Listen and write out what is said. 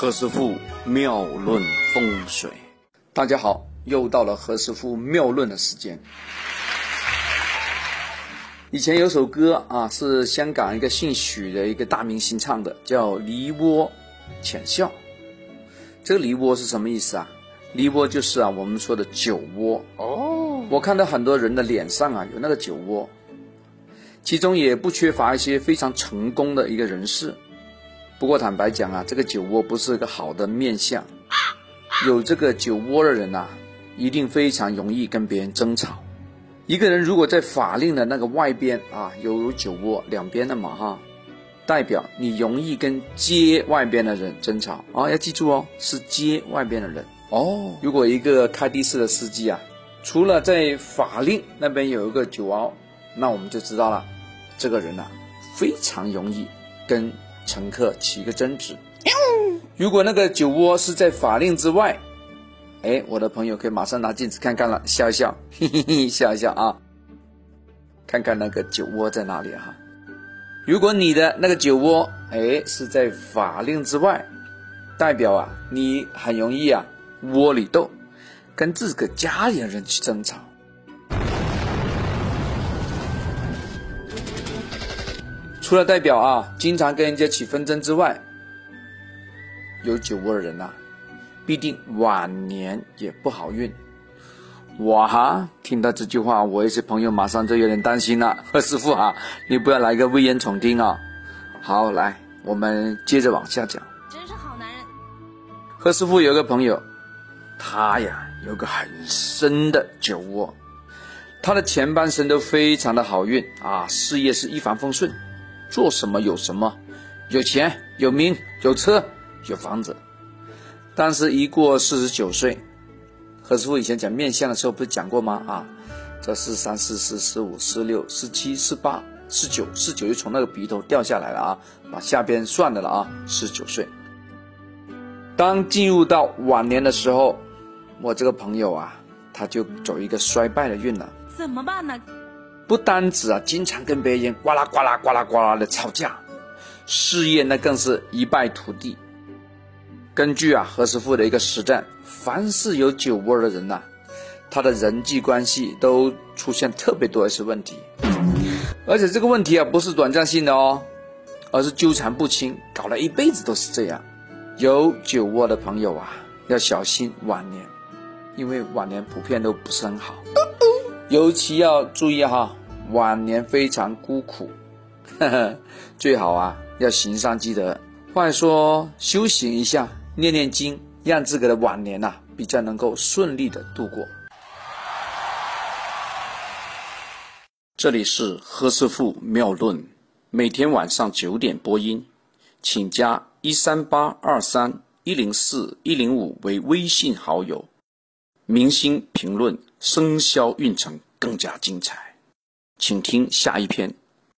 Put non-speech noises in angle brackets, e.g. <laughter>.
何师傅妙论风水，大家好，又到了何师傅妙论的时间。以前有首歌啊，是香港一个姓许的一个大明星唱的，叫《梨涡浅笑》。这个梨涡是什么意思啊？梨涡就是啊，我们说的酒窝哦。我看到很多人的脸上啊有那个酒窝，其中也不缺乏一些非常成功的一个人士。不过坦白讲啊，这个酒窝不是个好的面相。有这个酒窝的人呐，一定非常容易跟别人争吵。一个人如果在法令的那个外边啊，有酒窝两边的嘛哈，代表你容易跟街外边的人争吵啊。要记住哦，是街外边的人哦。如果一个开的士的司机啊，除了在法令那边有一个酒窝，那我们就知道了，这个人呐，非常容易跟。乘客起一个争执，如果那个酒窝是在法令之外，哎，我的朋友可以马上拿镜子看看了，笑一笑，嘿嘿嘿，笑一笑啊，看看那个酒窝在哪里哈。如果你的那个酒窝哎是在法令之外，代表啊你很容易啊窝里斗，跟自个家里人去争吵。除了代表啊，经常跟人家起纷争之外，有酒窝的人呐，必定晚年也不好运。哇哈！听到这句话，我一些朋友马上就有点担心了。<laughs> 何师傅啊，你不要来个危言耸听啊！好，来，我们接着往下讲。真是好男人。何师傅有个朋友，他呀有个很深的酒窝，他的前半生都非常的好运啊，事业是一帆风顺。做什么有什么，有钱有名有车有房子，但是一过四十九岁，何师傅以前讲面相的时候不是讲过吗？啊，这四三四四四五四六四七四八四九四九就从那个鼻头掉下来了啊，往下边算的了啊，四十九岁。当进入到晚年的时候，我这个朋友啊，他就走一个衰败的运了，怎么办呢？不单止啊，经常跟别人呱啦呱啦呱啦呱啦的吵架，事业那更是一败涂地。根据啊何师傅的一个实战，凡是有酒窝的人呐，他的人际关系都出现特别多一些问题，而且这个问题啊不是短暂性的哦，而是纠缠不清，搞了一辈子都是这样。有酒窝的朋友啊，要小心晚年，因为晚年普遍都不是很好，尤其要注意哈。晚年非常孤苦，呵 <laughs> 呵最好啊要行善积德，或者说修行一下，念念经，让自个的晚年呐比较能够顺利的度过。这里是何师傅妙论，每天晚上九点播音，请加一三八二三一零四一零五为微信好友，明星评论生肖运程更加精彩。请听下一篇。